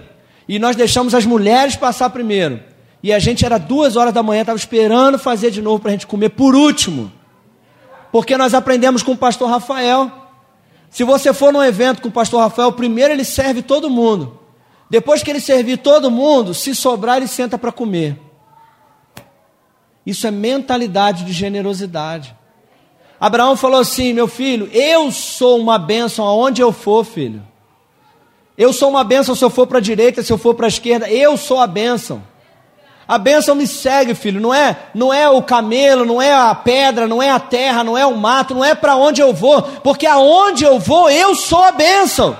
E nós deixamos as mulheres passar primeiro. E a gente era duas horas da manhã, estava esperando fazer de novo para a gente comer por último. Porque nós aprendemos com o pastor Rafael. Se você for num evento com o pastor Rafael, primeiro ele serve todo mundo. Depois que ele servir todo mundo, se sobrar, ele senta para comer. Isso é mentalidade de generosidade. Abraão falou assim: Meu filho, eu sou uma bênção aonde eu for, filho. Eu sou uma bênção se eu for para a direita, se eu for para a esquerda, eu sou a bênção. A bênção me segue, filho. Não é, não é o camelo, não é a pedra, não é a terra, não é o mato, não é para onde eu vou, porque aonde eu vou, eu sou a bênção.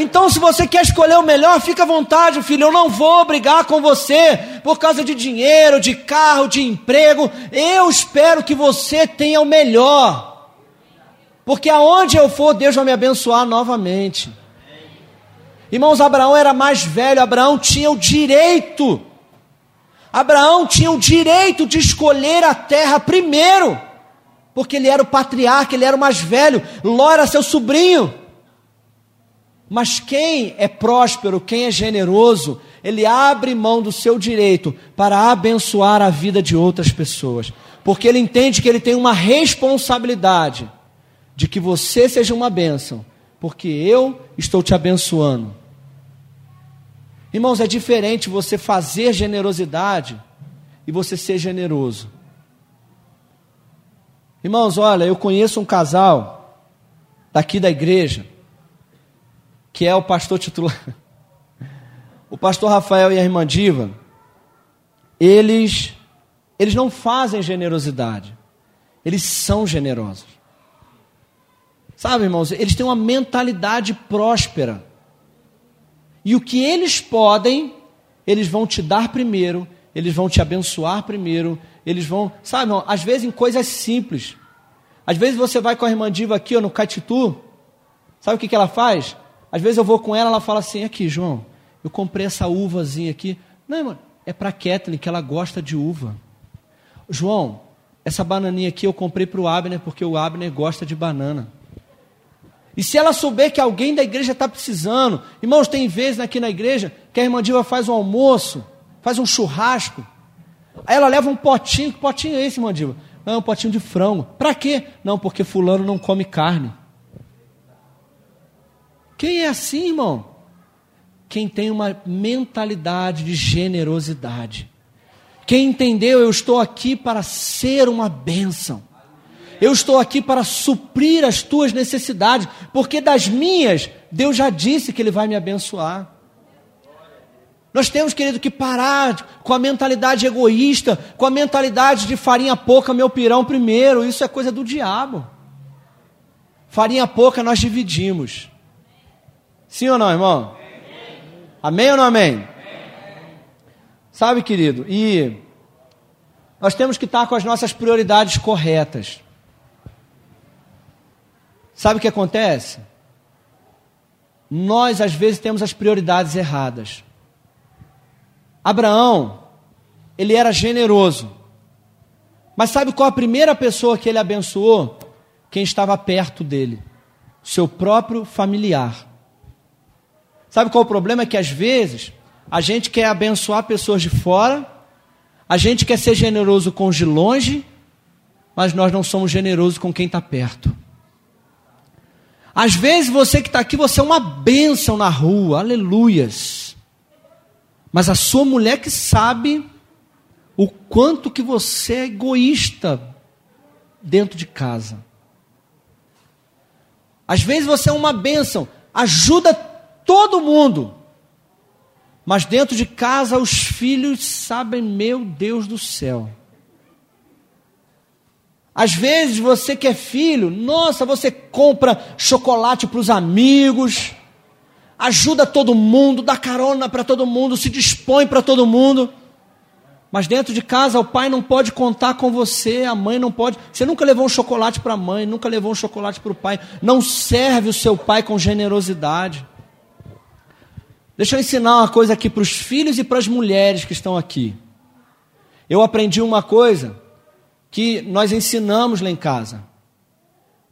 Então, se você quer escolher o melhor, fica à vontade, filho. Eu não vou brigar com você por causa de dinheiro, de carro, de emprego. Eu espero que você tenha o melhor. Porque aonde eu for, Deus vai me abençoar novamente. Irmãos, Abraão era mais velho, Abraão tinha o direito Abraão tinha o direito de escolher a terra primeiro, porque ele era o patriarca, ele era o mais velho, Ló era seu sobrinho. Mas quem é próspero, quem é generoso, ele abre mão do seu direito para abençoar a vida de outras pessoas, porque ele entende que ele tem uma responsabilidade de que você seja uma bênção, porque eu estou te abençoando. Irmãos, é diferente você fazer generosidade e você ser generoso. Irmãos, olha, eu conheço um casal daqui da igreja, que é o pastor titular. O pastor Rafael e a irmã Diva, eles, eles não fazem generosidade, eles são generosos. Sabe, irmãos, eles têm uma mentalidade próspera. E o que eles podem, eles vão te dar primeiro, eles vão te abençoar primeiro, eles vão, sabe, irmão, às vezes em coisas simples. Às vezes você vai com a irmã Diva aqui, ó, no Caititu, sabe o que, que ela faz? Às vezes eu vou com ela, ela fala assim: aqui, João, eu comprei essa uvazinha aqui. Não, irmão, é para Kathleen, que ela gosta de uva. João, essa bananinha aqui eu comprei para o Abner, porque o Abner gosta de banana. E se ela souber que alguém da igreja está precisando, irmãos, tem vezes aqui na igreja que a irmã Diva faz um almoço, faz um churrasco, aí ela leva um potinho, que potinho é esse, irmã Diva? Não, é um potinho de frango. Para quê? Não, porque fulano não come carne. Quem é assim, irmão? Quem tem uma mentalidade de generosidade. Quem entendeu, eu estou aqui para ser uma bênção. Eu estou aqui para suprir as tuas necessidades, porque das minhas, Deus já disse que Ele vai me abençoar. Nós temos, querido, que parar com a mentalidade egoísta, com a mentalidade de farinha pouca, meu pirão primeiro. Isso é coisa do diabo. Farinha pouca nós dividimos. Sim ou não, irmão? Amém ou não amém? Sabe, querido, e nós temos que estar com as nossas prioridades corretas. Sabe o que acontece? Nós, às vezes, temos as prioridades erradas. Abraão, ele era generoso. Mas sabe qual a primeira pessoa que ele abençoou? Quem estava perto dele. Seu próprio familiar. Sabe qual o problema? É que às vezes a gente quer abençoar pessoas de fora, a gente quer ser generoso com os de longe, mas nós não somos generosos com quem está perto. Às vezes você que está aqui, você é uma bênção na rua, aleluias. Mas a sua mulher que sabe o quanto que você é egoísta dentro de casa. Às vezes você é uma bênção, ajuda todo mundo. Mas dentro de casa os filhos sabem, meu Deus do céu. Às vezes você que é filho, nossa, você compra chocolate para os amigos, ajuda todo mundo, dá carona para todo mundo, se dispõe para todo mundo. Mas dentro de casa o pai não pode contar com você, a mãe não pode. Você nunca levou um chocolate para a mãe, nunca levou um chocolate para o pai. Não serve o seu pai com generosidade. Deixa eu ensinar uma coisa aqui para os filhos e para as mulheres que estão aqui. Eu aprendi uma coisa que nós ensinamos lá em casa.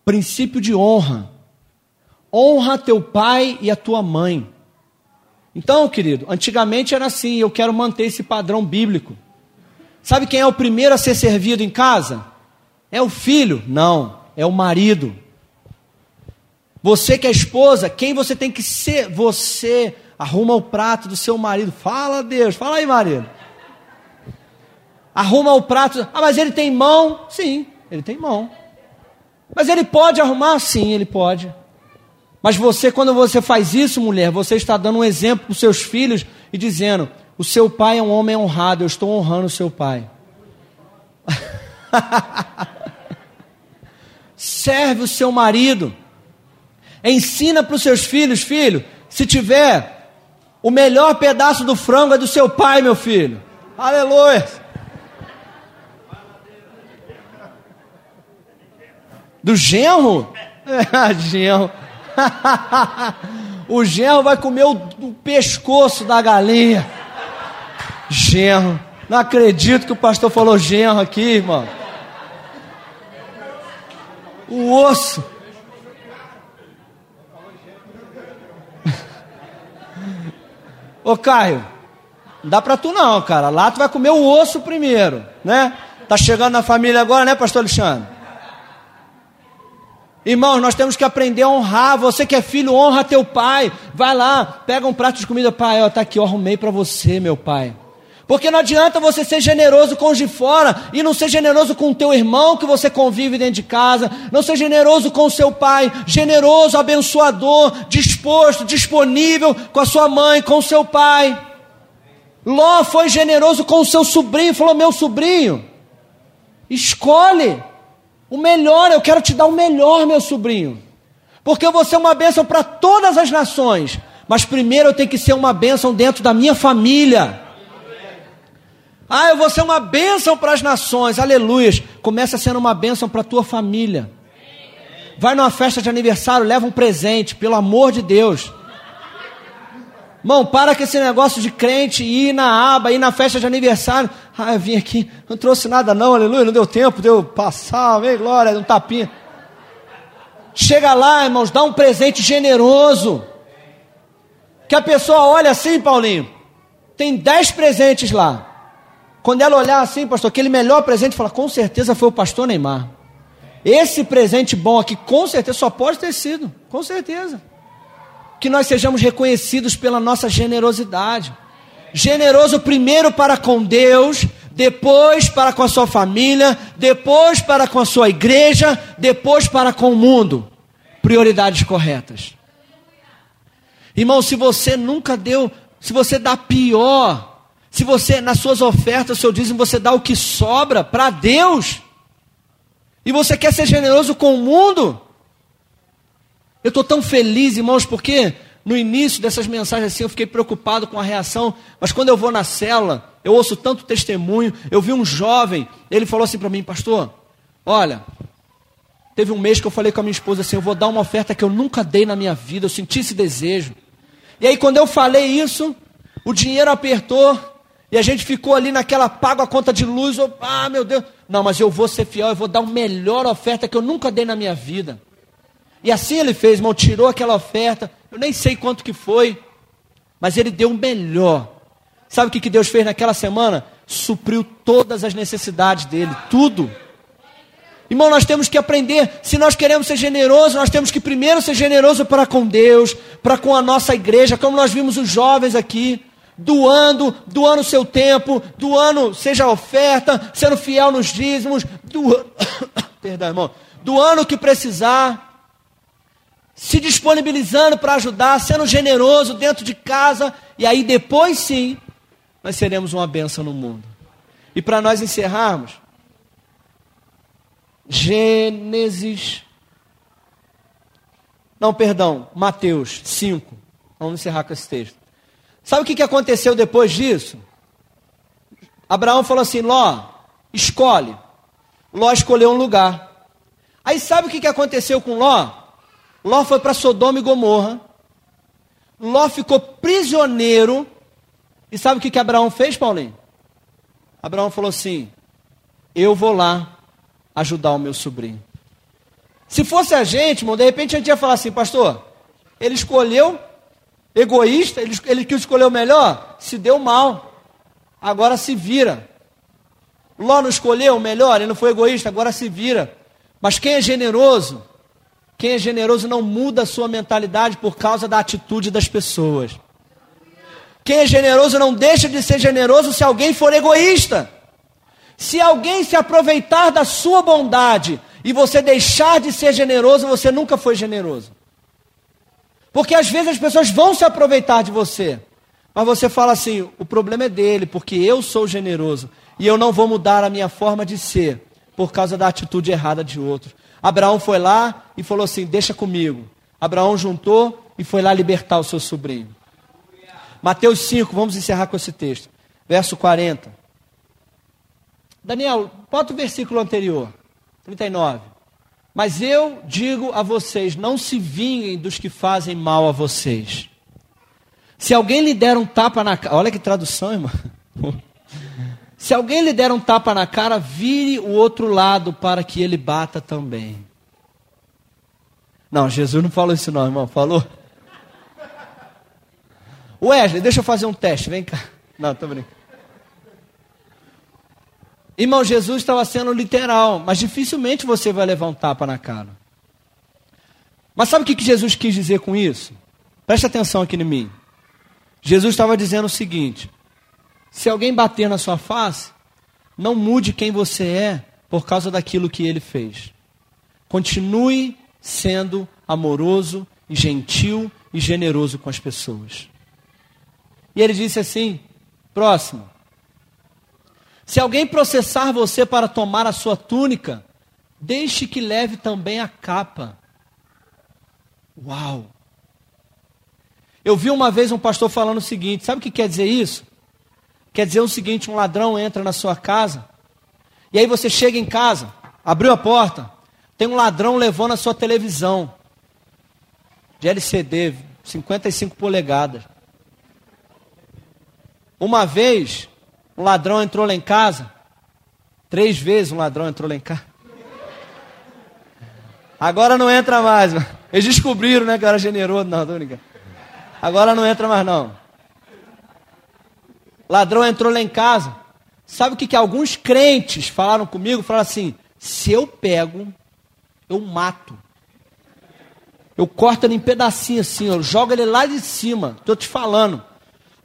Princípio de honra. Honra teu pai e a tua mãe. Então, querido, antigamente era assim, eu quero manter esse padrão bíblico. Sabe quem é o primeiro a ser servido em casa? É o filho? Não, é o marido. Você que é esposa, quem você tem que ser? Você arruma o prato do seu marido. Fala, Deus, fala aí, marido arruma o prato. Ah, mas ele tem mão? Sim, ele tem mão. Mas ele pode arrumar? Sim, ele pode. Mas você, quando você faz isso, mulher, você está dando um exemplo para os seus filhos e dizendo: o seu pai é um homem honrado, eu estou honrando o seu pai. Serve o seu marido. Ensina para os seus filhos, filho, se tiver o melhor pedaço do frango é do seu pai, meu filho. Aleluia. Do genro? É, genro. o genro vai comer o, o pescoço da galinha. Genro. Não acredito que o pastor falou genro aqui, irmão. O osso. Ô Caio, não dá pra tu não, cara. Lá tu vai comer o osso primeiro, né? Tá chegando na família agora, né, pastor Alexandre? Irmãos, nós temos que aprender a honrar. Você que é filho, honra teu pai. Vai lá, pega um prato de comida, pai, ó, tá aqui, eu arrumei para você, meu pai. Porque não adianta você ser generoso com os de fora e não ser generoso com o teu irmão que você convive dentro de casa, não ser generoso com o seu pai, generoso, abençoador, disposto, disponível com a sua mãe, com o seu pai. Ló foi generoso com o seu sobrinho, falou: Meu sobrinho, escolhe o melhor, eu quero te dar o melhor, meu sobrinho. Porque vou ser uma bênção para todas as nações. Mas primeiro eu tenho que ser uma bênção dentro da minha família. Ah, eu vou ser uma bênção para as nações, aleluias. Começa sendo uma bênção para a tua família. Vai numa festa de aniversário, leva um presente, pelo amor de Deus. Irmão, para com esse negócio de crente ir na aba, ir na festa de aniversário. Ah, eu vim aqui, não trouxe nada não, aleluia, não deu tempo, deu passar, vem glória, um tapinha. Chega lá, irmãos, dá um presente generoso. Que a pessoa olha assim, Paulinho, tem dez presentes lá. Quando ela olhar assim, pastor, aquele melhor presente, fala, com certeza foi o pastor Neymar. Esse presente bom aqui, com certeza, só pode ter sido, com certeza. Que nós sejamos reconhecidos pela nossa generosidade. Generoso primeiro para com Deus, depois para com a sua família, depois para com a sua igreja, depois para com o mundo. Prioridades corretas. Irmão, se você nunca deu, se você dá pior, se você, nas suas ofertas, seu dízimo, você dá o que sobra para Deus, e você quer ser generoso com o mundo, eu estou tão feliz, irmãos, porque no início dessas mensagens assim eu fiquei preocupado com a reação, mas quando eu vou na cela, eu ouço tanto testemunho. Eu vi um jovem, ele falou assim para mim, pastor: Olha, teve um mês que eu falei com a minha esposa assim: Eu vou dar uma oferta que eu nunca dei na minha vida, eu senti esse desejo. E aí, quando eu falei isso, o dinheiro apertou, e a gente ficou ali naquela, pago a conta de luz, oh, ah, meu Deus. Não, mas eu vou ser fiel, eu vou dar a melhor oferta que eu nunca dei na minha vida. E assim ele fez, irmão, tirou aquela oferta, eu nem sei quanto que foi, mas ele deu o melhor. Sabe o que, que Deus fez naquela semana? Supriu todas as necessidades dele, tudo. Irmão, nós temos que aprender, se nós queremos ser generosos, nós temos que primeiro ser generoso para com Deus, para com a nossa igreja, como nós vimos os jovens aqui doando, doando o seu tempo, doando, seja oferta, sendo fiel nos dízimos, doando, perdão, irmão, doando o que precisar, se disponibilizando para ajudar, sendo generoso dentro de casa, e aí depois sim, nós seremos uma bênção no mundo. E para nós encerrarmos, Gênesis. Não, perdão, Mateus 5. Vamos encerrar com esse texto. Sabe o que, aconteceu depois disso? Abraão falou assim: Ló, escolhe. Ló escolheu um lugar. Aí sabe o que, que aconteceu com Ló? Ló foi para Sodoma e Gomorra. Ló ficou prisioneiro. E sabe o que, que Abraão fez, Paulinho? Abraão falou assim: Eu vou lá ajudar o meu sobrinho. Se fosse a gente, irmão, de repente a gente ia falar assim, pastor, ele escolheu egoísta, ele, ele que escolheu melhor, se deu mal. Agora se vira. Ló não escolheu o melhor, ele não foi egoísta, agora se vira. Mas quem é generoso, quem é generoso não muda a sua mentalidade por causa da atitude das pessoas. Quem é generoso não deixa de ser generoso se alguém for egoísta. Se alguém se aproveitar da sua bondade e você deixar de ser generoso, você nunca foi generoso. Porque às vezes as pessoas vão se aproveitar de você. Mas você fala assim: o problema é dele, porque eu sou generoso. E eu não vou mudar a minha forma de ser por causa da atitude errada de outros. Abraão foi lá e falou assim: deixa comigo. Abraão juntou e foi lá libertar o seu sobrinho. Mateus 5, vamos encerrar com esse texto. Verso 40. Daniel, bota o versículo anterior. 39. Mas eu digo a vocês: não se vinguem dos que fazem mal a vocês. Se alguém lhe der um tapa na cara. Olha que tradução, irmão. Se alguém lhe der um tapa na cara, vire o outro lado para que ele bata também. Não, Jesus não falou isso, não, irmão. Falou? Wesley, deixa eu fazer um teste. Vem cá. Não, estou brincando. Irmão, Jesus estava sendo literal, mas dificilmente você vai levar um tapa na cara. Mas sabe o que Jesus quis dizer com isso? Preste atenção aqui em mim. Jesus estava dizendo o seguinte: se alguém bater na sua face, não mude quem você é por causa daquilo que ele fez. Continue sendo amoroso e gentil e generoso com as pessoas. E ele disse assim: próximo. Se alguém processar você para tomar a sua túnica, deixe que leve também a capa. Uau! Eu vi uma vez um pastor falando o seguinte: sabe o que quer dizer isso? Quer dizer o seguinte: um ladrão entra na sua casa, e aí você chega em casa, abriu a porta, tem um ladrão levando a sua televisão de LCD, 55 polegadas. Uma vez, um ladrão entrou lá em casa. Três vezes um ladrão entrou lá em casa. Agora não entra mais. Eles descobriram, né, que era generoso. Não, tô. Agora não entra mais, não. Ladrão entrou lá em casa. Sabe o que, que alguns crentes falaram comigo? Falaram assim: se eu pego, eu mato. Eu corto ele em pedacinho assim, eu jogo ele lá de cima. Estou te falando.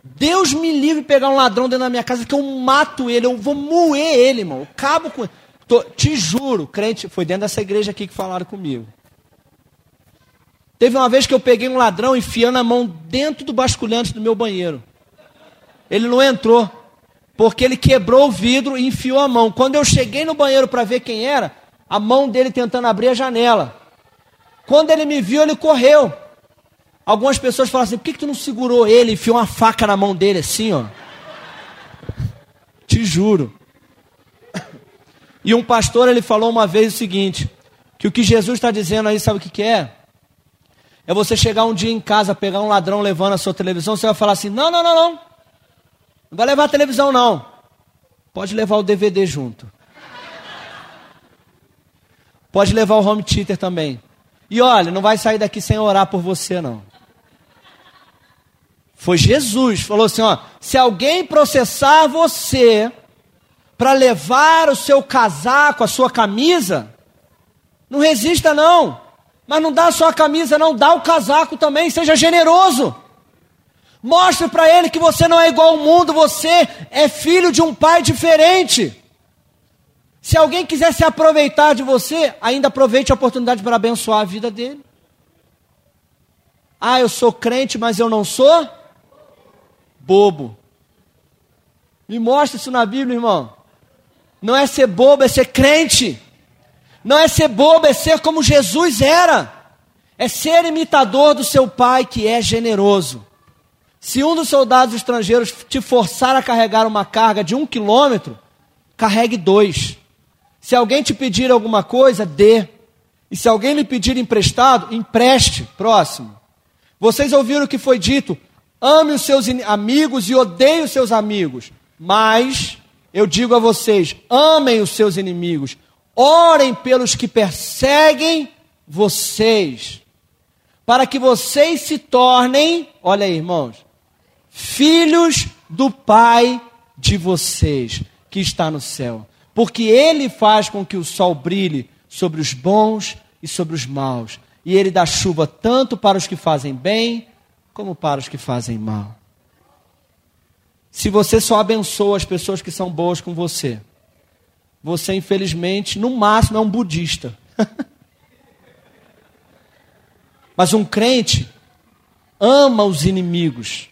Deus me livre de pegar um ladrão dentro da minha casa que eu mato ele, eu vou moer ele, irmão. Eu cabo com. Tô, te juro, crente, foi dentro dessa igreja aqui que falaram comigo. Teve uma vez que eu peguei um ladrão enfiando a mão dentro do basculhante do meu banheiro. Ele não entrou, porque ele quebrou o vidro e enfiou a mão. Quando eu cheguei no banheiro para ver quem era, a mão dele tentando abrir a janela. Quando ele me viu, ele correu. Algumas pessoas falam assim: por que, que tu não segurou ele e enfiou uma faca na mão dele assim, ó? Te juro. E um pastor ele falou uma vez o seguinte: que o que Jesus está dizendo aí, sabe o que, que é? É você chegar um dia em casa, pegar um ladrão levando a sua televisão, você vai falar assim: não, não, não, não. Não vai levar a televisão, não. Pode levar o DVD junto. Pode levar o home theater também. E olha, não vai sair daqui sem orar por você, não. Foi Jesus, falou assim: ó, se alguém processar você para levar o seu casaco, a sua camisa, não resista não. Mas não dá só a camisa, não, dá o casaco também, seja generoso. Mostre para ele que você não é igual ao mundo, você é filho de um pai diferente. Se alguém quiser se aproveitar de você, ainda aproveite a oportunidade para abençoar a vida dele. Ah, eu sou crente, mas eu não sou bobo. Me mostra isso na Bíblia, irmão. Não é ser bobo, é ser crente. Não é ser bobo, é ser como Jesus era. É ser imitador do seu pai que é generoso. Se um dos soldados estrangeiros te forçar a carregar uma carga de um quilômetro, carregue dois. Se alguém te pedir alguma coisa, dê. E se alguém lhe pedir emprestado, empreste. Próximo. Vocês ouviram o que foi dito: ame os seus amigos e odeie os seus amigos. Mas eu digo a vocês: amem os seus inimigos, orem pelos que perseguem vocês, para que vocês se tornem, olha aí, irmãos, filhos do Pai de vocês que está no céu. Porque Ele faz com que o sol brilhe sobre os bons e sobre os maus. E Ele dá chuva tanto para os que fazem bem como para os que fazem mal. Se você só abençoa as pessoas que são boas com você, você infelizmente, no máximo, é um budista. Mas um crente ama os inimigos.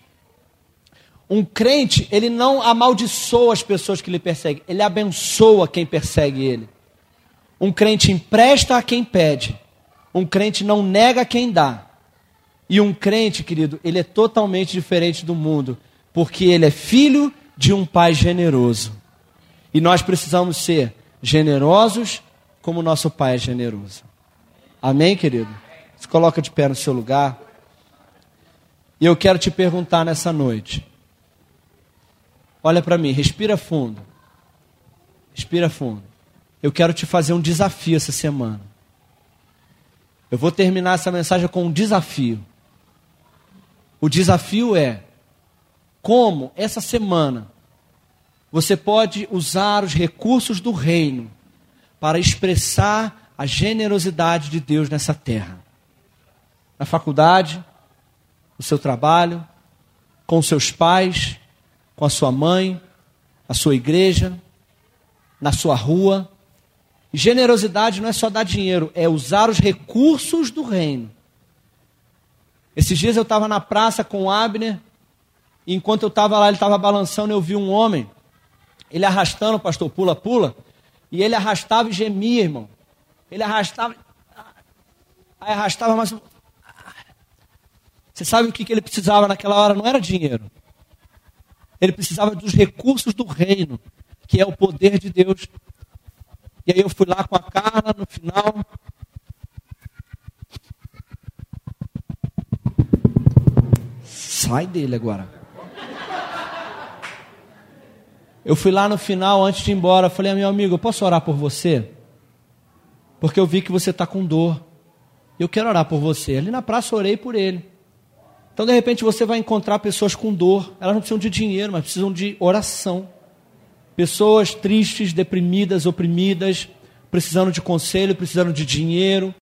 Um crente, ele não amaldiçoa as pessoas que lhe perseguem, ele abençoa quem persegue ele. Um crente empresta a quem pede. Um crente não nega quem dá. E um crente, querido, ele é totalmente diferente do mundo, porque ele é filho de um pai generoso. E nós precisamos ser generosos como nosso pai é generoso. Amém, querido? Se coloca de pé no seu lugar. E eu quero te perguntar nessa noite. Olha para mim, respira fundo. Respira fundo. Eu quero te fazer um desafio essa semana. Eu vou terminar essa mensagem com um desafio. O desafio é como essa semana você pode usar os recursos do reino para expressar a generosidade de Deus nessa terra na faculdade, no seu trabalho, com seus pais, com a sua mãe, a sua igreja, na sua rua. Generosidade não é só dar dinheiro, é usar os recursos do reino. Esses dias eu estava na praça com o Abner, e enquanto eu estava lá, ele estava balançando, eu vi um homem, ele arrastando, pastor, pula-pula, e ele arrastava e gemia, irmão. Ele arrastava, aí arrastava, mas você sabe o que ele precisava naquela hora? Não era dinheiro. Ele precisava dos recursos do reino, que é o poder de Deus. E aí eu fui lá com a Carla no final. Sai dele agora. Eu fui lá no final, antes de ir embora, falei, meu amigo, eu posso orar por você? Porque eu vi que você está com dor. Eu quero orar por você. Ali na praça orei por ele. Então, de repente, você vai encontrar pessoas com dor. Elas não precisam de dinheiro, mas precisam de oração. Pessoas tristes, deprimidas, oprimidas, precisando de conselho, precisando de dinheiro,